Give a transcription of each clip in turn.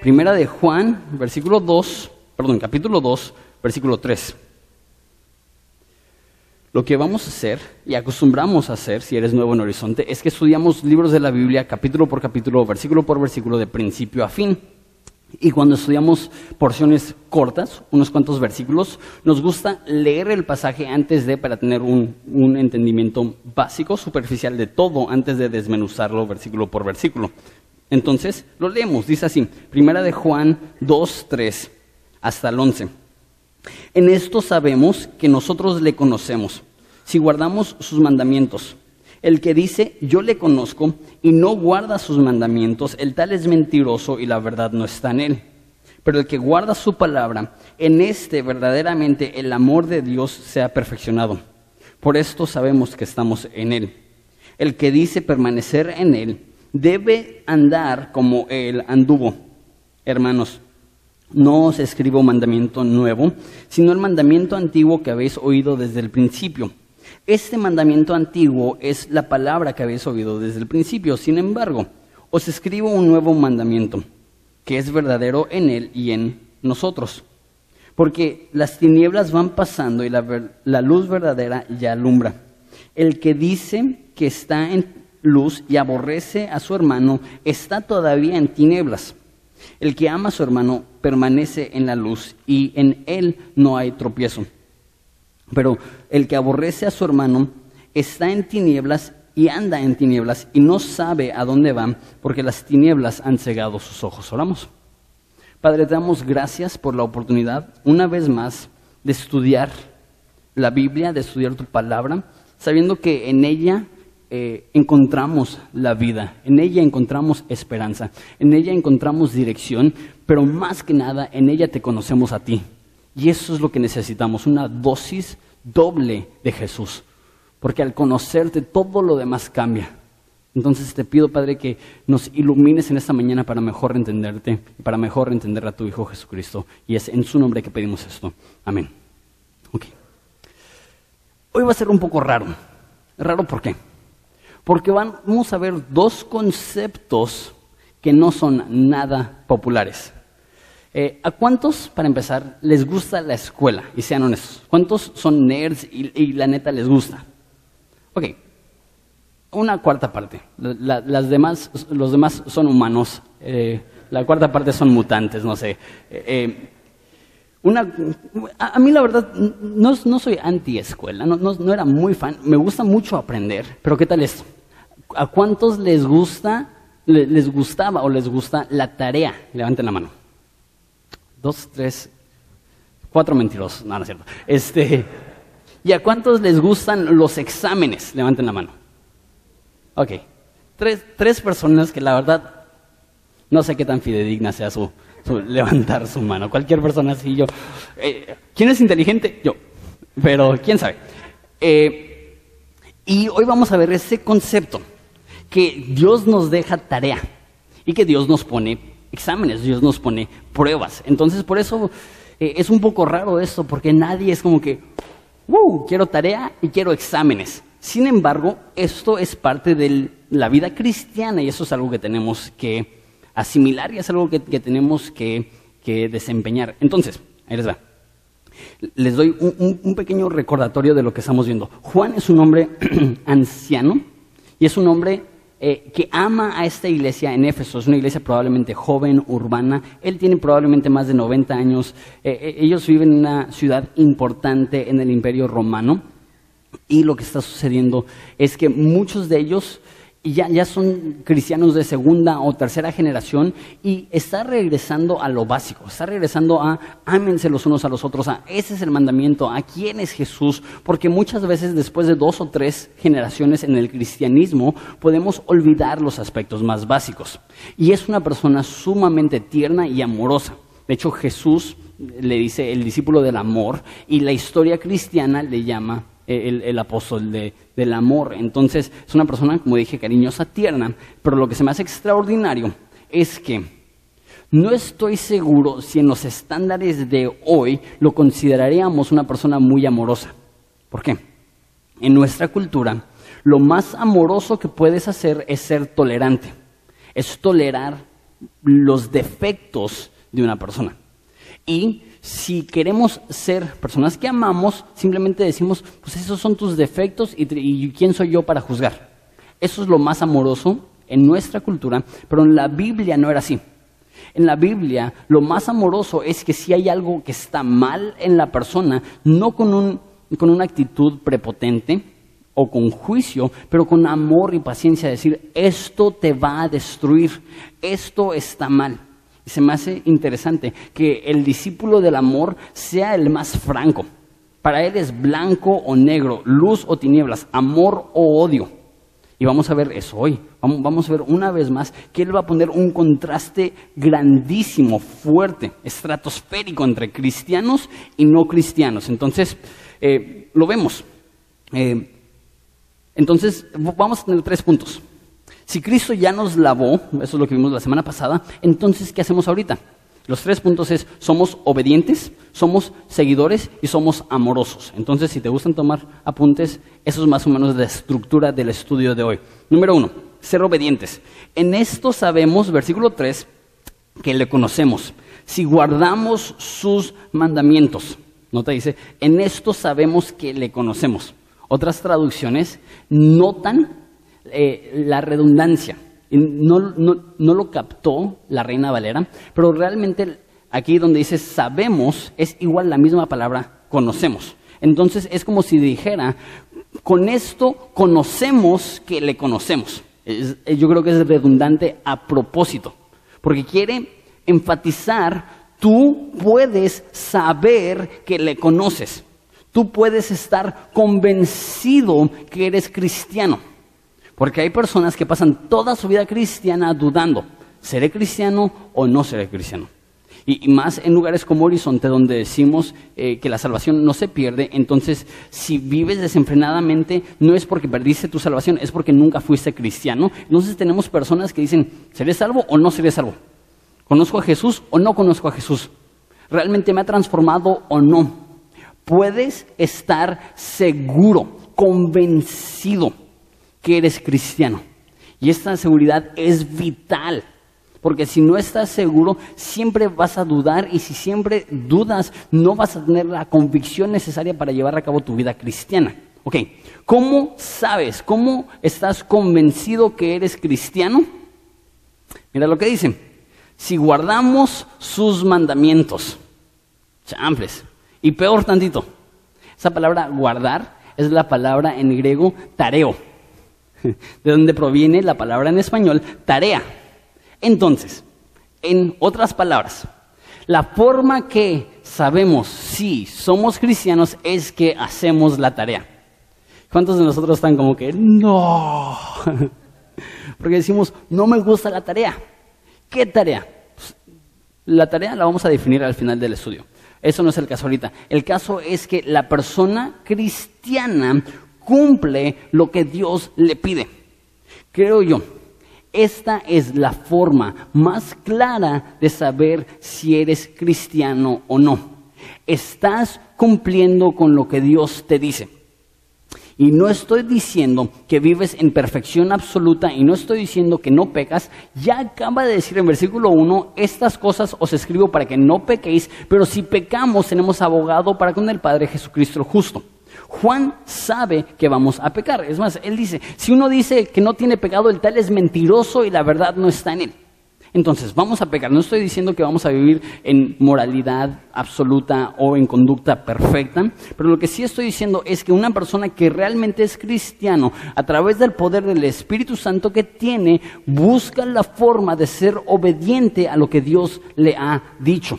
Primera de Juan, versículo 2, perdón, capítulo 2, versículo 3. Lo que vamos a hacer y acostumbramos a hacer, si eres nuevo en Horizonte, es que estudiamos libros de la Biblia capítulo por capítulo, versículo por versículo, de principio a fin. Y cuando estudiamos porciones cortas, unos cuantos versículos, nos gusta leer el pasaje antes de, para tener un, un entendimiento básico, superficial de todo, antes de desmenuzarlo versículo por versículo. Entonces, lo leemos, dice así, primera de Juan 2, 3 hasta el 11. En esto sabemos que nosotros le conocemos, si guardamos sus mandamientos. El que dice, yo le conozco, y no guarda sus mandamientos, el tal es mentiroso y la verdad no está en él. Pero el que guarda su palabra, en este verdaderamente el amor de Dios se ha perfeccionado. Por esto sabemos que estamos en él. El que dice permanecer en él, debe andar como él anduvo. Hermanos, no os escribo mandamiento nuevo, sino el mandamiento antiguo que habéis oído desde el principio. Este mandamiento antiguo es la palabra que habéis oído desde el principio. Sin embargo, os escribo un nuevo mandamiento, que es verdadero en él y en nosotros. Porque las tinieblas van pasando y la, luz verdadera ya alumbra. El que dice que está en luz y aborrece a su hermano está todavía en tinieblas. El que ama a su hermano permanece en la luz y en él no hay tropiezo. Pero el que aborrece a su hermano está en tinieblas y anda en tinieblas y no sabe a dónde va porque las tinieblas han cegado sus ojos. Oramos. Padre, te damos gracias por la oportunidad, una vez más, de estudiar la Biblia, de estudiar tu palabra, sabiendo que en ella eh, encontramos la vida, en ella encontramos esperanza, en ella encontramos dirección, pero más que nada en ella te conocemos a ti. Y eso es lo que necesitamos, una dosis doble de Jesús, porque al conocerte todo lo demás cambia. Entonces te pido, Padre, que nos ilumines en esta mañana para mejor entenderte y para mejor entender a tu Hijo Jesucristo. Y es en su nombre que pedimos esto. Amén. Hoy va a ser un poco raro. ¿Raro por qué? Porque vamos a ver dos conceptos que no son nada populares. Eh, ¿A cuántos, para empezar, les gusta la escuela? Y sean honestos. ¿Cuántos son nerds y, la neta les gusta? Ok, una cuarta parte. las demás, los demás son humanos. Eh, la cuarta parte son mutantes, no sé. Eh, una, a, mí la verdad, no, no soy anti-escuela, no, no, era muy fan. Me gusta mucho aprender, pero ¿qué tal esto? ¿A cuántos les gusta, les gustaba o les gusta la tarea? Levanten la mano. Dos, tres, cuatro mentirosos. No, no es cierto. Este, ¿Y a cuántos les gustan los exámenes? Levanten la mano. Ok. Tres, tres personas que la verdad no sé qué tan fidedigna sea su, levantar su mano. Cualquier persona así, yo. Eh, ¿Quién es inteligente? Yo. Pero quién sabe. Eh, y hoy vamos a ver ese concepto que Dios nos deja tarea y que Dios nos pone exámenes, Dios nos pone pruebas. Entonces, por eso eh, es un poco raro esto, porque nadie es como que, ¡wow! Quiero tarea y quiero exámenes. Sin embargo, esto es parte de la vida cristiana y eso es algo que tenemos que asimilar y es algo que, tenemos que, desempeñar. Entonces, ahí les va. Les doy un pequeño recordatorio de lo que estamos viendo. Juan es un hombre anciano y es un hombre eh, que ama a esta iglesia en Éfeso. Es una iglesia probablemente joven, urbana. Él tiene probablemente más de 90 años. Eh, eh, ellos viven en una ciudad importante en el imperio romano. Y lo que está sucediendo es que muchos de ellos y ya, ya son cristianos de segunda o tercera generación y está regresando a lo básico, está regresando a ámense los unos a los otros, a ese es el mandamiento, a quién es Jesús, porque muchas veces después de dos o tres generaciones en el cristianismo podemos olvidar los aspectos más básicos. Y es una persona sumamente tierna y amorosa. De hecho, Jesús le dice el discípulo del amor y la historia cristiana le llama el, apóstol del amor. Entonces, es una persona, como dije, cariñosa, tierna, pero lo que se me hace extraordinario es que no estoy seguro si en los estándares de hoy lo consideraríamos una persona muy amorosa. ¿Por qué? En nuestra cultura, lo más amoroso que puedes hacer es ser tolerante, es tolerar los defectos de una persona. Y si queremos ser personas que amamos, simplemente decimos, pues esos son tus defectos y, quién soy yo para juzgar. Eso es lo más amoroso en nuestra cultura, pero en la Biblia no era así. En la Biblia lo más amoroso es que si hay algo que está mal en la persona, no con, con una actitud prepotente o con juicio, pero con amor y paciencia, decir, esto te va a destruir, esto está mal. Se me hace interesante que el discípulo del amor sea el más franco. Para él es blanco o negro, luz o tinieblas, amor o odio. Y vamos a ver eso hoy. Vamos a ver una vez más que Él va a poner un contraste grandísimo, fuerte, estratosférico entre cristianos y no cristianos. Entonces, eh, lo vemos. Eh, entonces, vamos a tener tres puntos. Si Cristo ya nos lavó, eso es lo que vimos la semana pasada, entonces, ¿qué hacemos ahorita? Los tres puntos es, somos obedientes, somos seguidores y somos amorosos. Entonces, si te gustan tomar apuntes, eso es más o menos la estructura del estudio de hoy. Número uno, ser obedientes. En esto sabemos, versículo 3, que le conocemos. Si guardamos sus mandamientos, no te dice, en esto sabemos que le conocemos. Otras traducciones notan eh, la redundancia. No, no, lo captó la Reina Valera, pero realmente aquí donde dice sabemos es igual la misma palabra conocemos. Entonces es como si dijera, con esto conocemos que le conocemos. yo creo que es redundante a propósito, porque quiere enfatizar, tú puedes saber que le conoces, tú puedes estar convencido que eres cristiano. Porque hay personas que pasan toda su vida cristiana dudando, ¿seré cristiano o no seré cristiano? Y, más en lugares como Horizonte, donde decimos eh, que la salvación no se pierde, entonces si vives desenfrenadamente, no es porque perdiste tu salvación, es porque nunca fuiste cristiano. Entonces tenemos personas que dicen, ¿seré salvo o no seré salvo? ¿Conozco a Jesús o no conozco a Jesús? ¿Realmente me ha transformado o no? Puedes estar seguro, convencido que eres cristiano. Y esta seguridad es vital, porque si no estás seguro, siempre vas a dudar y si siempre dudas, no vas a tener la convicción necesaria para llevar a cabo tu vida cristiana. Ok, ¿cómo sabes? ¿Cómo estás convencido que eres cristiano? Mira lo que dice. Si guardamos sus mandamientos, champles, y peor tantito, esa palabra guardar es la palabra en griego tareo de donde proviene la palabra en español tarea. Entonces, en otras palabras, la forma que sabemos si somos cristianos es que hacemos la tarea. ¿Cuántos de nosotros están como que no? Porque decimos, no me gusta la tarea. ¿Qué tarea? Pues, la tarea la vamos a definir al final del estudio. Eso no es el caso ahorita. El caso es que la persona cristiana cumple lo que Dios le pide. Creo yo, esta es la forma más clara de saber si eres cristiano o no. Estás cumpliendo con lo que Dios te dice. Y no estoy diciendo que vives en perfección absoluta y no estoy diciendo que no pecas. Ya acaba de decir en versículo 1, estas cosas os escribo para que no pequéis, pero si pecamos tenemos abogado para con el Padre Jesucristo justo. Juan sabe que vamos a pecar. Es más, él dice, si uno dice que no tiene pecado, el tal es mentiroso y la verdad no está en él. Entonces, vamos a pecar. No estoy diciendo que vamos a vivir en moralidad absoluta o en conducta perfecta, pero lo que sí estoy diciendo es que una persona que realmente es cristiano, a través del poder del Espíritu Santo que tiene, busca la forma de ser obediente a lo que Dios le ha dicho.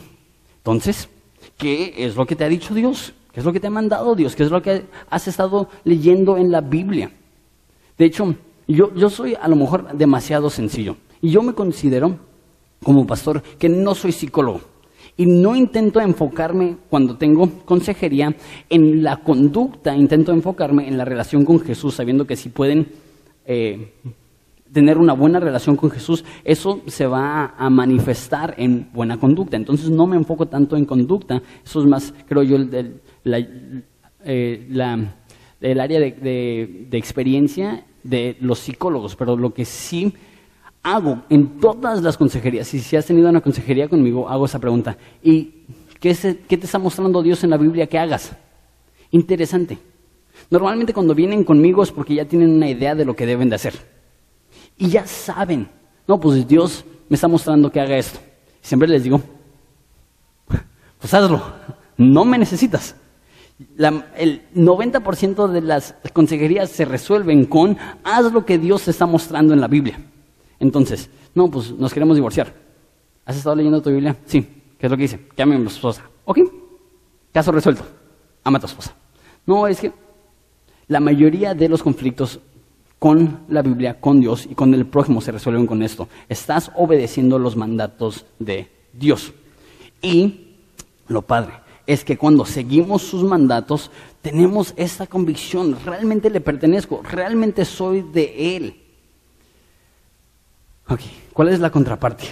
Entonces, ¿qué es lo que te ha dicho Dios? ¿Qué es lo que te ha mandado Dios? ¿Qué es lo que has estado leyendo en la Biblia? De hecho, yo, yo soy a lo mejor demasiado sencillo. Y yo me considero, como pastor, que no soy psicólogo. Y no intento enfocarme, cuando tengo consejería, en la conducta, intento enfocarme en la relación con Jesús, sabiendo que si pueden eh, tener una buena relación con Jesús, eso se va a manifestar en buena conducta. Entonces no me enfoco tanto en conducta, eso es más, creo yo, el, eh, el área de, experiencia de los psicólogos, pero lo que sí hago en todas las consejerías, y si has tenido una consejería conmigo, hago esa pregunta. ¿Y qué, qué te está mostrando Dios en la Biblia que hagas? Interesante. Normalmente cuando vienen conmigo es porque ya tienen una idea de lo que deben de hacer. Y ya saben, no, pues Dios me está mostrando que haga esto. Siempre les digo, pues hazlo, no me necesitas. El 90% de las consejerías se resuelven con haz lo que Dios está mostrando en la Biblia. Entonces, no, pues nos queremos divorciar. ¿Has estado leyendo tu Biblia? Sí. ¿Qué es lo que dice? Que ame a tu esposa. ¿Ok? Caso resuelto. Ama a tu esposa. No, es que la mayoría de los conflictos con la Biblia, con Dios y con el prójimo se resuelven con esto. Estás obedeciendo los mandatos de Dios. Y lo padre es que cuando seguimos sus mandatos, tenemos esta convicción, realmente le pertenezco, realmente soy de Él. Ok, ¿cuál es la contraparte?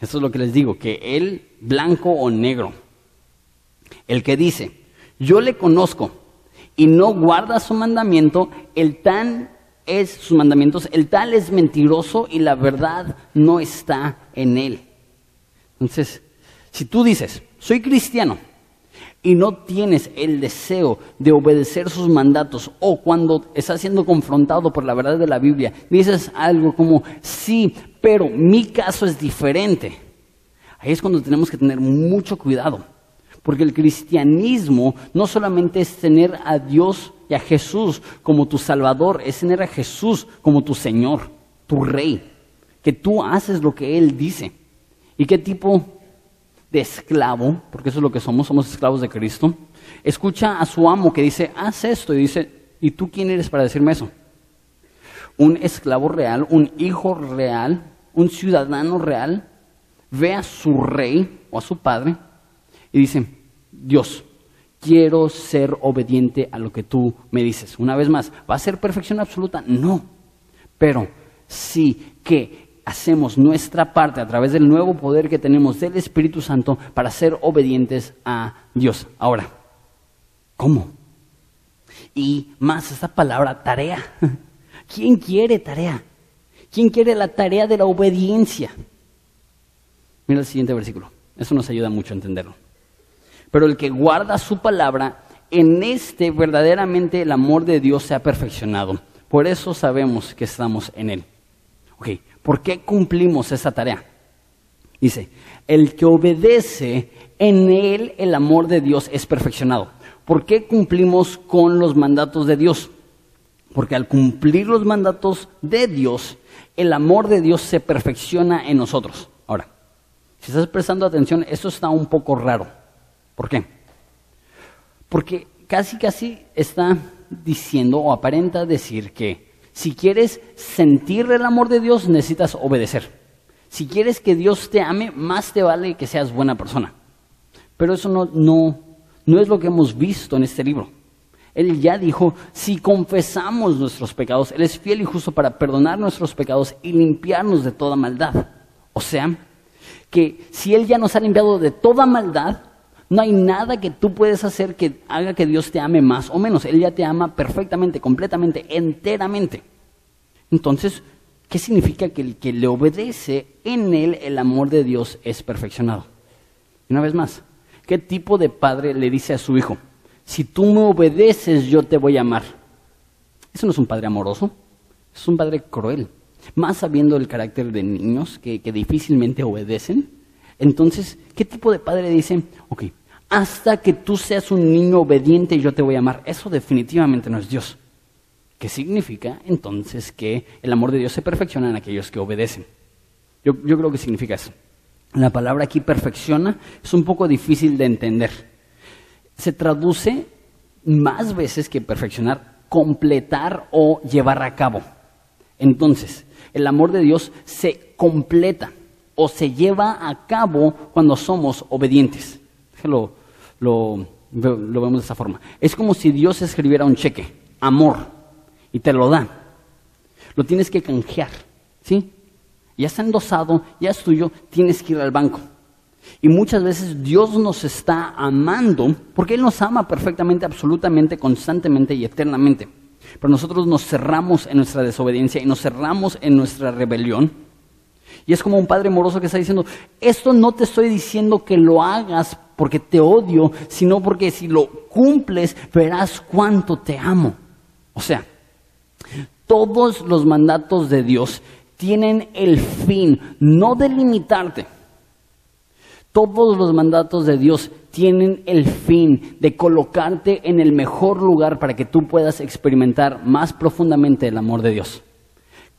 Esto es lo que les digo, que Él, blanco o negro, el que dice, yo le conozco y no guarda su mandamiento, el tan es sus mandamientos, el tal es mentiroso y la verdad no está en él. Entonces, si tú dices, soy cristiano y no tienes el deseo de obedecer sus mandatos o cuando estás siendo confrontado por la verdad de la Biblia, dices algo como, sí, pero mi caso es diferente. Ahí es cuando tenemos que tener mucho cuidado, porque el cristianismo no solamente es tener a Dios y a Jesús como tu Salvador, es tener a Jesús como tu Señor, tu Rey, que tú haces lo que Él dice. ¿Y qué tipo de esclavo, porque eso es lo que somos, somos esclavos de Cristo, escucha a su amo que dice, haz esto, y dice, ¿y tú quién eres para decirme eso? Un esclavo real, un hijo real, un ciudadano real, ve a su rey o a su padre y dice, Dios, quiero ser obediente a lo que tú me dices. Una vez más, ¿va a ser perfección absoluta? No. Pero sí que hacemos nuestra parte a través del nuevo poder que tenemos del Espíritu Santo para ser obedientes a Dios. Ahora, ¿cómo? Y más esta palabra tarea. ¿Quién quiere tarea? ¿Quién quiere la tarea de la obediencia? Mira el siguiente versículo. Eso nos ayuda mucho a entenderlo. Pero el que guarda su palabra, en este verdaderamente el amor de Dios se ha perfeccionado. Por eso sabemos que estamos en Él. Ok, ¿por qué cumplimos esa tarea? Dice, el que obedece, en Él el amor de Dios es perfeccionado. ¿Por qué cumplimos con los mandatos de Dios? Porque al cumplir los mandatos de Dios, el amor de Dios se perfecciona en nosotros. Ahora, si estás prestando atención, esto está un poco raro. ¿Por qué? Porque casi casi está diciendo o aparenta decir que si quieres sentir el amor de Dios necesitas obedecer. Si quieres que Dios te ame, más te vale que seas buena persona. Pero eso no, no, no es lo que hemos visto en este libro. Él ya dijo, si confesamos nuestros pecados, Él es fiel y justo para perdonar nuestros pecados y limpiarnos de toda maldad. O sea, que si Él ya nos ha limpiado de toda maldad, no hay nada que tú puedes hacer que haga que Dios te ame más o menos. Él ya te ama perfectamente, completamente, enteramente. Entonces, ¿qué significa que el que le obedece en él el amor de Dios es perfeccionado? una vez más, ¿qué tipo de padre le dice a su hijo, si tú me obedeces yo te voy a amar? Eso no es un padre amoroso, es un padre cruel. Más sabiendo el carácter de niños que, que difícilmente obedecen. Entonces, ¿qué tipo de padre dice, ok, hasta que tú seas un niño obediente y yo te voy a amar. Eso definitivamente no es Dios. ¿Qué significa entonces que el amor de Dios se perfecciona en aquellos que obedecen? Yo, yo creo que significa eso. La palabra aquí perfecciona es un poco difícil de entender. Se traduce más veces que perfeccionar, completar o llevar a cabo. Entonces, el amor de Dios se completa o se lleva a cabo cuando somos obedientes. Déjalo lo, vemos de esta forma. Es como si Dios escribiera un cheque, amor, y te lo da. Lo tienes que canjear, ¿sí? Ya está endosado, ya es tuyo, tienes que ir al banco. Y muchas veces Dios nos está amando porque Él nos ama perfectamente, absolutamente, constantemente y eternamente. Pero nosotros nos cerramos en nuestra desobediencia y nos cerramos en nuestra rebelión. Y es como un padre moroso que está diciendo, esto no te estoy diciendo que lo hagas porque te odio, sino porque si lo cumples verás cuánto te amo. O sea, todos los mandatos de Dios tienen el fin, no de limitarte. Todos los mandatos de Dios tienen el fin de colocarte en el mejor lugar para que tú puedas experimentar más profundamente el amor de Dios.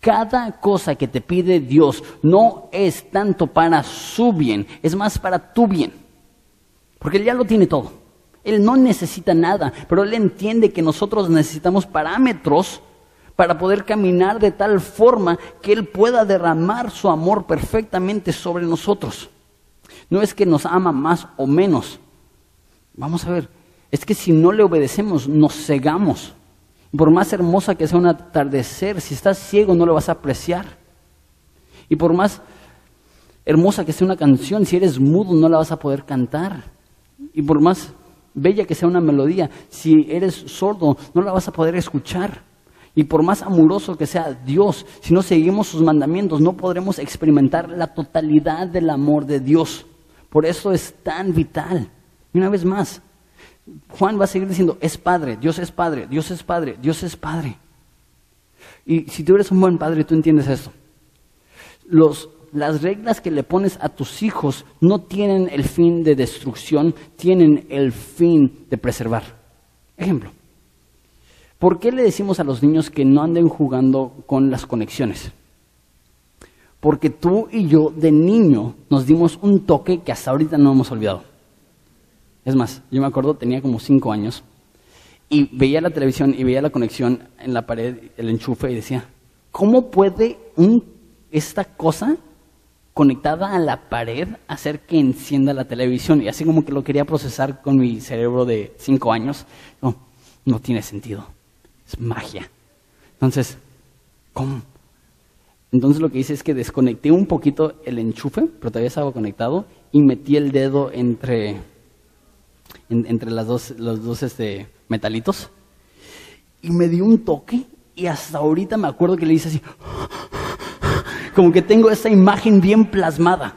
Cada cosa que te pide Dios no es tanto para su bien, es más para tu bien. Porque Él ya lo tiene todo. Él no necesita nada, pero Él entiende que nosotros necesitamos parámetros para poder caminar de tal forma que Él pueda derramar su amor perfectamente sobre nosotros. No es que nos ama más o menos. Vamos a ver, es que si no le obedecemos, nos cegamos. Por más hermosa que sea un atardecer, si estás ciego no lo vas a apreciar. Y por más hermosa que sea una canción, si eres mudo no la vas a poder cantar. Y por más bella que sea una melodía, si eres sordo no la vas a poder escuchar. Y por más amoroso que sea Dios, si no seguimos sus mandamientos, no podremos experimentar la totalidad del amor de Dios. Por eso es tan vital. Y una vez más, Juan va a seguir diciendo, es padre, Dios es padre, Dios es padre, Dios es padre. Y si tú eres un buen padre, tú entiendes esto. las reglas que le pones a tus hijos no tienen el fin de destrucción, tienen el fin de preservar. Ejemplo, ¿por qué le decimos a los niños que no anden jugando con las conexiones? Porque tú y yo de niño nos dimos un toque que hasta ahorita no hemos olvidado. Es más, yo me acuerdo, tenía como cinco años y veía la televisión y veía la conexión en la pared, el enchufe y decía, ¿cómo puede esta cosa conectada a la pared hacer que encienda la televisión? Y así como que lo quería procesar con mi cerebro de cinco años, no, no tiene sentido, es magia. Entonces, ¿cómo? Entonces lo que hice es que desconecté un poquito el enchufe, pero todavía estaba conectado, y metí el dedo entre entre las dos, los dos este, metalitos. Y me dio un toque y hasta ahorita me acuerdo que le hice así, como que tengo esa imagen bien plasmada.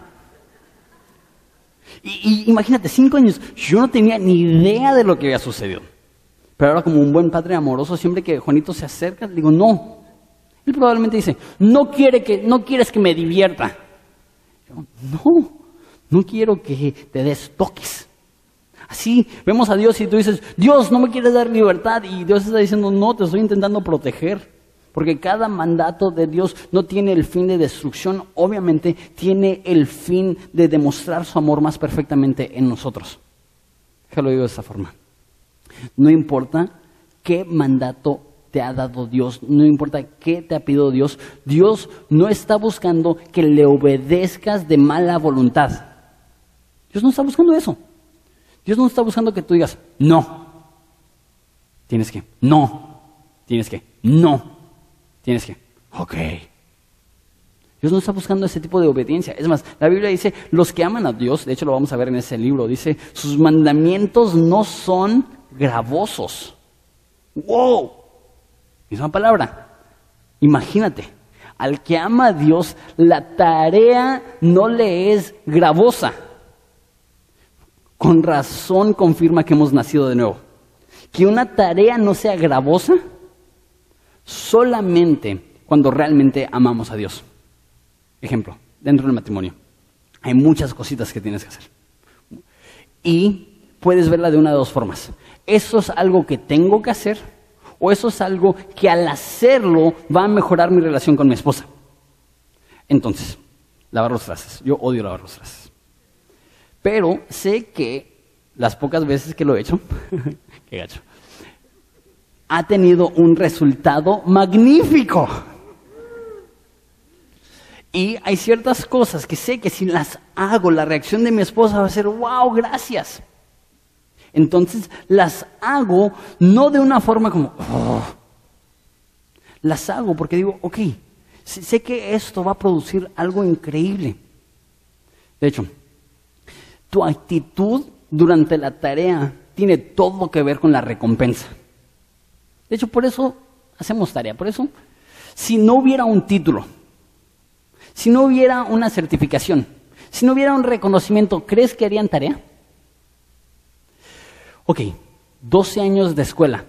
Y, imagínate, cinco años, yo no tenía ni idea de lo que había sucedido. Pero ahora como un buen padre amoroso, siempre que Juanito se acerca, le digo, no. Él probablemente dice, no, quiere que, no quieres que me divierta. no, no quiero que te des toques. Así vemos a Dios y tú dices, Dios, no me quieres dar libertad. Y Dios está diciendo, no, te estoy intentando proteger. Porque cada mandato de Dios no tiene el fin de destrucción, obviamente tiene el fin de demostrar su amor más perfectamente en nosotros. lo digo de esta forma. No importa qué mandato te ha dado Dios, no importa qué te ha pedido Dios, Dios no está buscando que le obedezcas de mala voluntad. Dios no está buscando eso. Dios no está buscando que tú digas, no. Tienes que, no. Tienes que, no. Tienes que, ok. Dios no está buscando ese tipo de obediencia. Es más, la Biblia dice, los que aman a Dios, de hecho lo vamos a ver en ese libro, dice, sus mandamientos no son gravosos. ¡Wow! Misma palabra. Imagínate, al que ama a Dios, la tarea no le es gravosa con razón confirma que hemos nacido de nuevo. Que una tarea no sea gravosa solamente cuando realmente amamos a Dios. Ejemplo, dentro del matrimonio. Hay muchas cositas que tienes que hacer. Y puedes verla de una de dos formas. Eso es algo que tengo que hacer o eso es algo que al hacerlo va a mejorar mi relación con mi esposa. Entonces, lavar los trastes. Yo odio lavar los trastes. Pero sé que las pocas veces que lo he hecho, qué gacho, ha tenido un resultado magnífico. Y hay ciertas cosas que sé que si las hago, la reacción de mi esposa va a ser, wow, gracias. Entonces las hago no de una forma como, oh". las hago porque digo, ok, sé que esto va a producir algo increíble. De hecho, tu actitud durante la tarea tiene todo que ver con la recompensa. De hecho, por eso hacemos tarea. Por eso, si no hubiera un título, Si no hubiera una certificación, si no hubiera un reconocimiento, ¿crees que harían tarea? Ok, 12 años de escuela.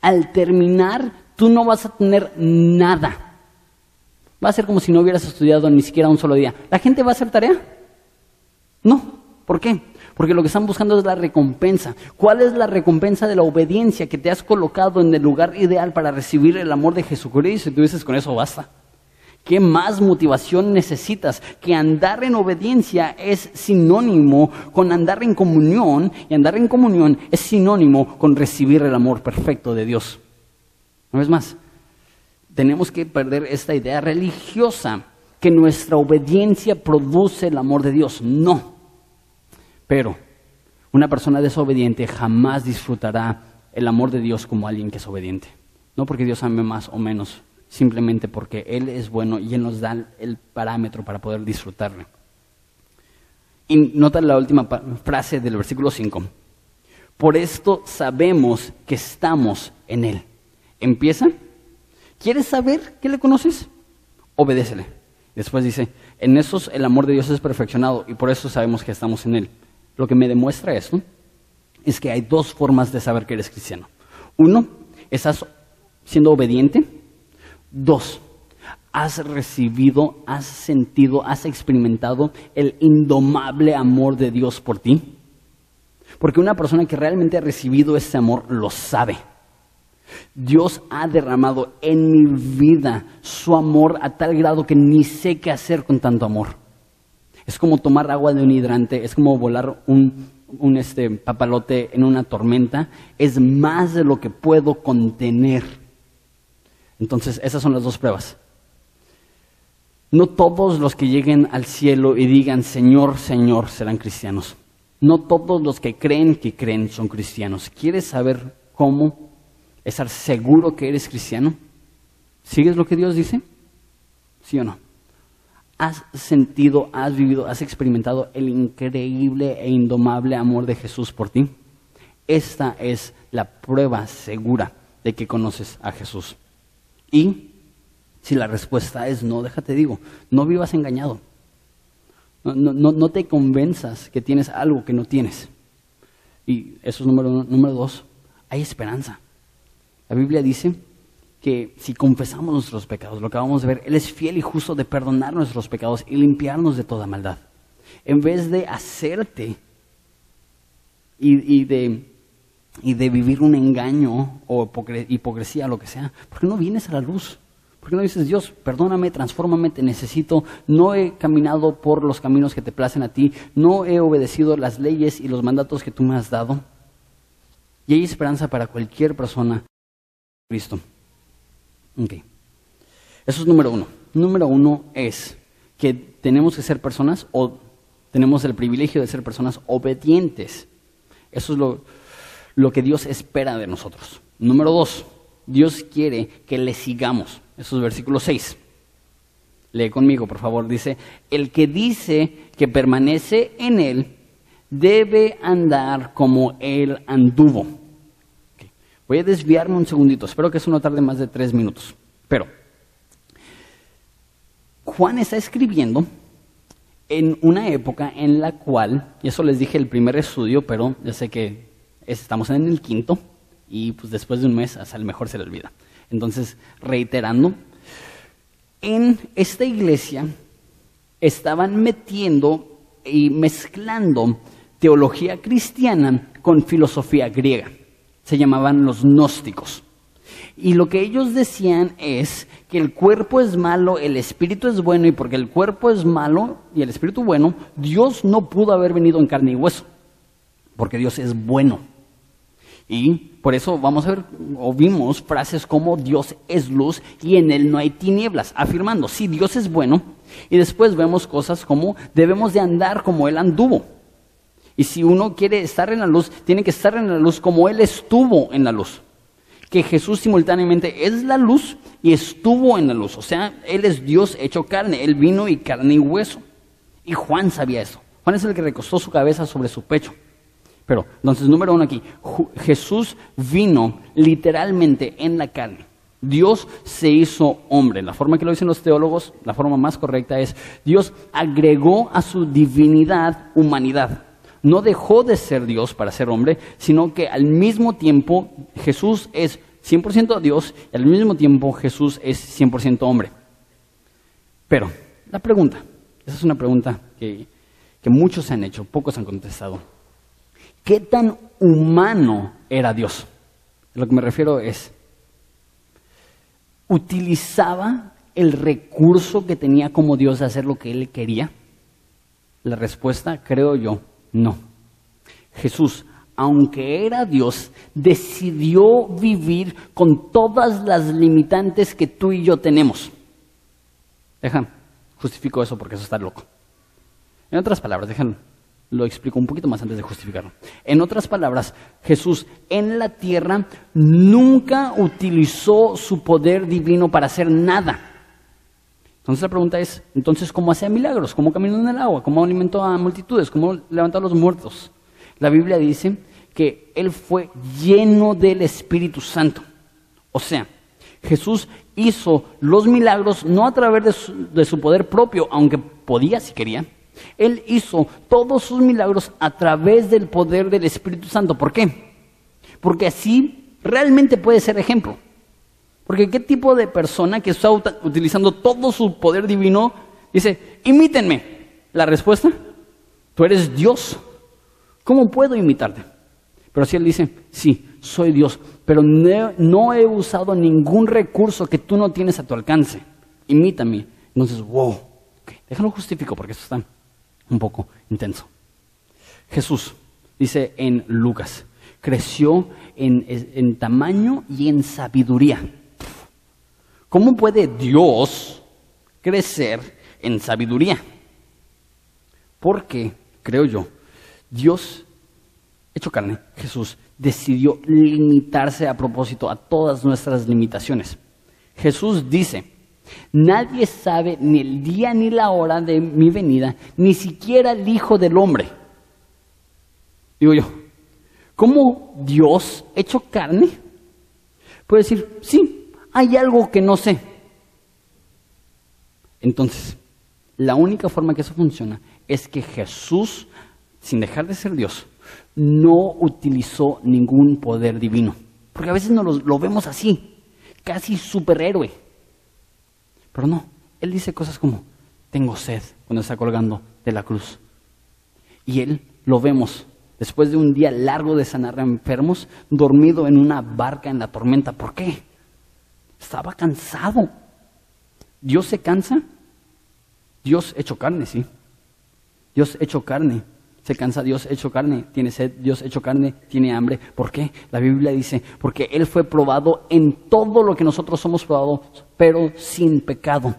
Al terminar, tú no vas a tener nada. Va a ser como si no hubieras estudiado ni siquiera un solo día. ¿La gente va a hacer tarea? No. ¿Por qué? Porque lo que están buscando es la recompensa. ¿Cuál es la recompensa de la obediencia que te has colocado en el lugar ideal para recibir el amor de Jesucristo? Y tú dices, con eso basta. ¿Qué más motivación necesitas? Que andar en obediencia es sinónimo con andar en comunión y andar en comunión es sinónimo con recibir el amor perfecto de Dios. Una vez más, tenemos que perder esta idea religiosa que nuestra obediencia produce el amor de Dios. No. Pero una persona desobediente jamás disfrutará el amor de Dios como alguien que es obediente. No porque Dios ame más o menos, simplemente porque Él es bueno y Él nos da el parámetro para poder disfrutarle. Y nota la última frase del versículo 5. Por esto sabemos que estamos en Él. Empieza. ¿Quieres saber que le conoces? Obedécele. Después dice, en esos el amor de Dios es perfeccionado y por eso sabemos que estamos en Él. Lo que me demuestra esto es que hay dos formas de saber que eres cristiano. Uno, estás siendo obediente. Dos, has recibido, has sentido, has experimentado el indomable amor de Dios por ti. Porque una persona que realmente ha recibido ese amor lo sabe. Dios ha derramado en mi vida su amor a tal grado que ni sé qué hacer con tanto amor. Es como tomar agua de un hidrante, es como volar un, este, papalote en una tormenta. Es más de lo que puedo contener. Entonces, esas son las dos pruebas. No todos los que lleguen al cielo y digan Señor, Señor serán cristianos. No todos los que creen que creen son cristianos. ¿Quieres saber cómo estar seguro que eres cristiano? ¿Sigues lo que Dios dice? ¿Sí o no? Has sentido, has vivido, has experimentado el increíble e indomable amor de Jesús por ti? Esta es la prueba segura de que conoces a Jesús. Y si la respuesta es no, déjate digo, no vivas engañado. No, te convenzas que tienes algo que no tienes. Y eso es número. Número dos, hay esperanza. La Biblia dice que si confesamos nuestros pecados, lo que vamos a ver, Él es fiel y justo de perdonar nuestros pecados y limpiarnos de toda maldad. En vez de hacerte y, de, y de vivir un engaño o hipocresía, lo que sea, ¿por qué no vienes a la luz? ¿Por qué no dices, Dios, perdóname, transfórmame, te necesito, no he caminado por los caminos que te placen a ti, no he obedecido las leyes y los mandatos que tú me has dado? Y hay esperanza para cualquier persona. Cristo. Eso es número uno. Número uno es que tenemos que ser personas o tenemos el privilegio de ser personas obedientes. Eso es lo, lo que Dios espera de nosotros. Número dos, Dios quiere que le sigamos. Eso es versículo 6. Lee conmigo, por favor. Dice, el que dice que permanece en él debe andar como él anduvo. Voy a desviarme un segundito, espero que eso no tarde más de tres minutos. Pero Juan está escribiendo en una época en la cual, y eso les dije el primer estudio, pero ya sé que estamos en el quinto y pues después de un mes hasta el mejor se le olvida. Entonces, reiterando, en esta iglesia estaban metiendo y mezclando teología cristiana con filosofía griega se llamaban los gnósticos. Y lo que ellos decían es que el cuerpo es malo, el espíritu es bueno, y porque el cuerpo es malo y el espíritu bueno, Dios no pudo haber venido en carne y hueso, porque Dios es bueno. Y por eso vamos a ver, o vimos frases como Dios es luz y en él no hay tinieblas, afirmando, sí, Dios es bueno, y después vemos cosas como debemos de andar como él anduvo. Y si uno quiere estar en la luz, tiene que estar en la luz como Él estuvo en la luz. Que Jesús simultáneamente es la luz y estuvo en la luz. O sea, Él es Dios hecho carne. Él vino y carne y hueso. Y Juan sabía eso. Juan es el que recostó su cabeza sobre su pecho. Pero, entonces, número uno aquí, Jesús vino literalmente en la carne. Dios se hizo hombre. La forma que lo dicen los teólogos, la forma más correcta es, Dios agregó a su divinidad humanidad. No dejó de ser Dios para ser hombre, sino que al mismo tiempo Jesús es 100% Dios y al mismo tiempo Jesús es 100% hombre. Pero, la pregunta, esa es una pregunta que, que muchos han hecho, pocos han contestado. ¿Qué tan humano era Dios? lo que me refiero es, ¿utilizaba el recurso que tenía como Dios de hacer lo que él quería? La respuesta, creo yo, no. Jesús, aunque era Dios, decidió vivir con todas las limitantes que tú y yo tenemos. Dejan, justifico eso porque eso está loco. En otras palabras, dejan, lo explico un poquito más antes de justificarlo. En otras palabras, Jesús en la tierra nunca utilizó su poder divino para hacer nada. Entonces la pregunta es, entonces, ¿cómo hacía milagros? ¿Cómo caminó en el agua? ¿Cómo alimentó a multitudes? ¿Cómo levantó a los muertos? La Biblia dice que Él fue lleno del Espíritu Santo. O sea, Jesús hizo los milagros no a través de su, de su poder propio, aunque podía si quería, él hizo todos sus milagros a través del poder del Espíritu Santo. ¿Por qué? Porque así realmente puede ser ejemplo. Porque qué tipo de persona que está utilizando todo su poder divino dice, imítenme. La respuesta, tú eres Dios. ¿Cómo puedo imitarte? Pero si él dice, sí, soy Dios, pero no, he usado ningún recurso que tú no tienes a tu alcance. Imítame. Entonces, wow. Déjalo justifico porque esto está un poco intenso. Jesús, dice en Lucas, creció en, tamaño y en sabiduría. ¿Cómo puede Dios crecer en sabiduría? Porque, creo yo, Dios, hecho carne, Jesús, decidió limitarse a propósito a todas nuestras limitaciones. Jesús dice, Nadie sabe ni el día ni la hora de mi venida, ni siquiera el Hijo del Hombre. Digo yo, ¿cómo Dios hecho carne puede decir, sí, hay algo que no sé? Entonces, la única forma que eso funciona es que Jesús, sin dejar de ser Dios, no utilizó ningún poder divino. Porque a veces no lo, vemos así, casi superhéroe. Pero no, él dice cosas como, tengo sed cuando está colgando de la cruz. Y él lo vemos después de un día largo de sanar a enfermos, dormido en una barca en la tormenta. ¿Por qué? Estaba cansado. ¿Dios se cansa? Dios hecho carne, sí. Dios hecho carne. Se cansa Dios hecho carne, tiene sed, Dios hecho carne, tiene hambre. ¿Por qué? La Biblia dice, porque Él fue probado en todo lo que nosotros somos probados, pero sin pecado.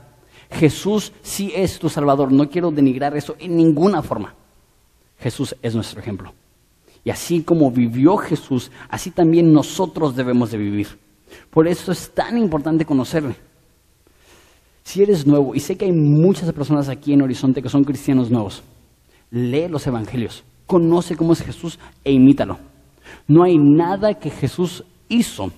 Jesús sí es tu Salvador. No quiero denigrar eso en ninguna forma. Jesús es nuestro ejemplo. Y así como vivió Jesús, así también nosotros debemos de vivir. Por eso es tan importante conocerle. Si eres nuevo, y sé que hay muchas personas aquí en Horizonte que son cristianos nuevos, lee los evangelios, conoce cómo es Jesús e imítalo. No hay nada que Jesús hizo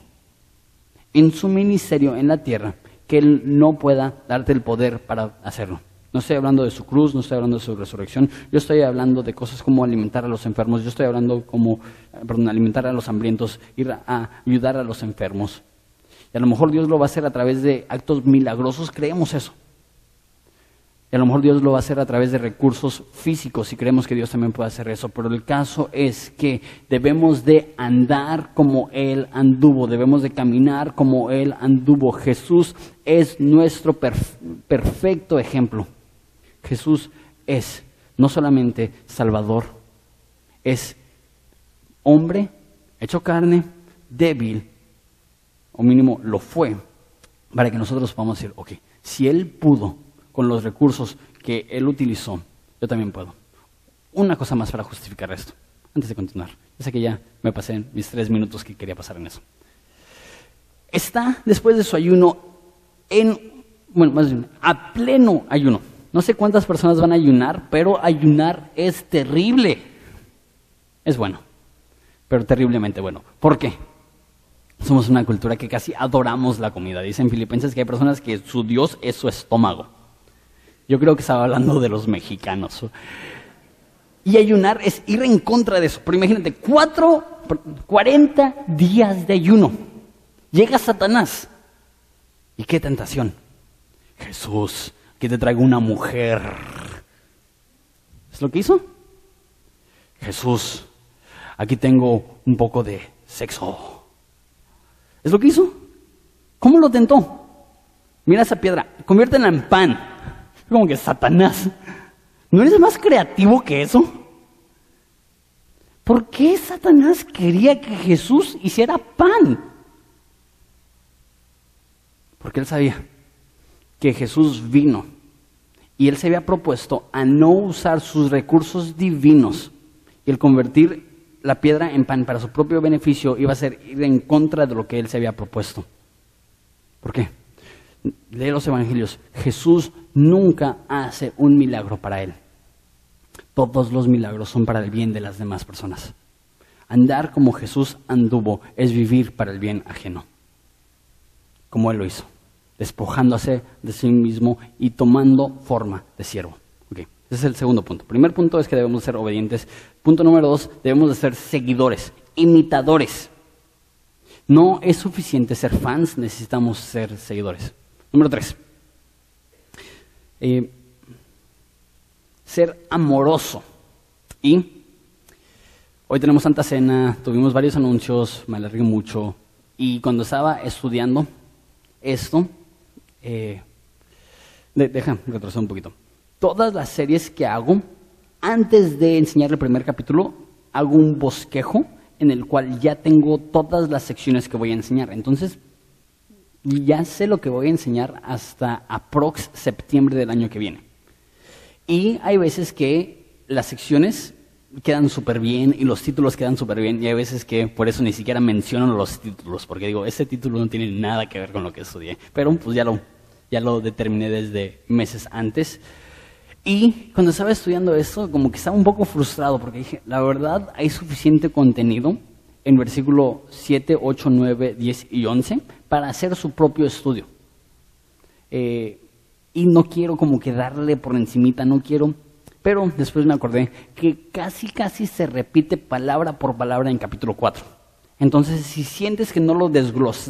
en su ministerio en la tierra que Él no pueda darte el poder para hacerlo. No estoy hablando de su cruz, no estoy hablando de su resurrección, yo estoy hablando de cosas como alimentar a los enfermos, yo estoy hablando como, perdón, alimentar a los hambrientos, ir a ayudar a los enfermos. Y a lo mejor Dios lo va a hacer a través de actos milagrosos, creemos eso. Y a lo mejor Dios lo va a hacer a través de recursos físicos y creemos que Dios también puede hacer eso. Pero el caso es que debemos de andar como Él anduvo, debemos de caminar como Él anduvo. Jesús es nuestro perfecto ejemplo. Jesús es no solamente Salvador, es hombre, hecho carne, débil, o mínimo lo fue, para que nosotros podamos decir, ok, si Él pudo, con los recursos que él utilizó, yo también puedo. Una cosa más para justificar esto, antes de continuar. Ya sé que ya me pasé mis tres minutos que quería pasar en eso. Está después de su ayuno en, bueno, más bien, a pleno ayuno. No sé cuántas personas van a ayunar, pero ayunar es terrible. Es bueno, pero terriblemente bueno. ¿Por qué? Somos una cultura que casi adoramos la comida. Dicen Filipenses que hay personas que su Dios es su estómago. Yo creo que estaba hablando de los mexicanos. Y ayunar es ir en contra de eso. Pero imagínate, cuatro, 40 días de ayuno. Llega Satanás. ¿Y qué tentación? Jesús, que te traigo una mujer. ¿Es lo que hizo? Jesús, aquí tengo un poco de sexo. ¿Es lo que hizo? ¿Cómo lo tentó? Mira esa piedra, conviértela en pan. Como que Satanás. ¿No eres más creativo que eso? ¿Por qué Satanás quería que Jesús hiciera pan? Porque él sabía que Jesús vino y él se había propuesto a no usar sus recursos divinos y el convertir la piedra en pan para su propio beneficio iba a ser ir en contra de lo que él se había propuesto. ¿Por qué? Lee los evangelios. Jesús nunca hace un milagro para él. Todos los milagros son para el bien de las demás personas. Andar como Jesús anduvo es vivir para el bien ajeno, como él lo hizo, despojándose de sí mismo y tomando forma de siervo. Ese es el segundo punto. primer punto es que debemos ser obedientes. Punto número dos, debemos de ser seguidores, imitadores. No es suficiente ser fans, necesitamos ser seguidores. Número tres, eh, ser amoroso. Y hoy tenemos Santa Cena, tuvimos varios anuncios, me alargué mucho. Y cuando estaba estudiando esto, eh, deja retroceder un poquito todas las series que hago, antes de enseñar el primer capítulo, hago un bosquejo en el cual ya tengo todas las secciones que voy a enseñar. Entonces, ya sé lo que voy a enseñar hasta aprox septiembre del año que viene. Y hay veces que las secciones quedan súper bien y los títulos quedan súper bien y hay veces que por eso ni siquiera menciono los títulos porque digo, ese título no tiene nada que ver con lo que estudié. Pero pues ya lo, ya lo determiné desde meses antes. Y cuando estaba estudiando esto, como que estaba un poco frustrado porque dije, la verdad, hay suficiente contenido en versículo 7, 8, 9, 10 y 11 para hacer su propio estudio. Eh, y no quiero como que darle por encimita, no quiero, pero después me acordé que casi, casi se repite palabra por palabra en capítulo 4. Entonces, si sientes que no lo desglosaste,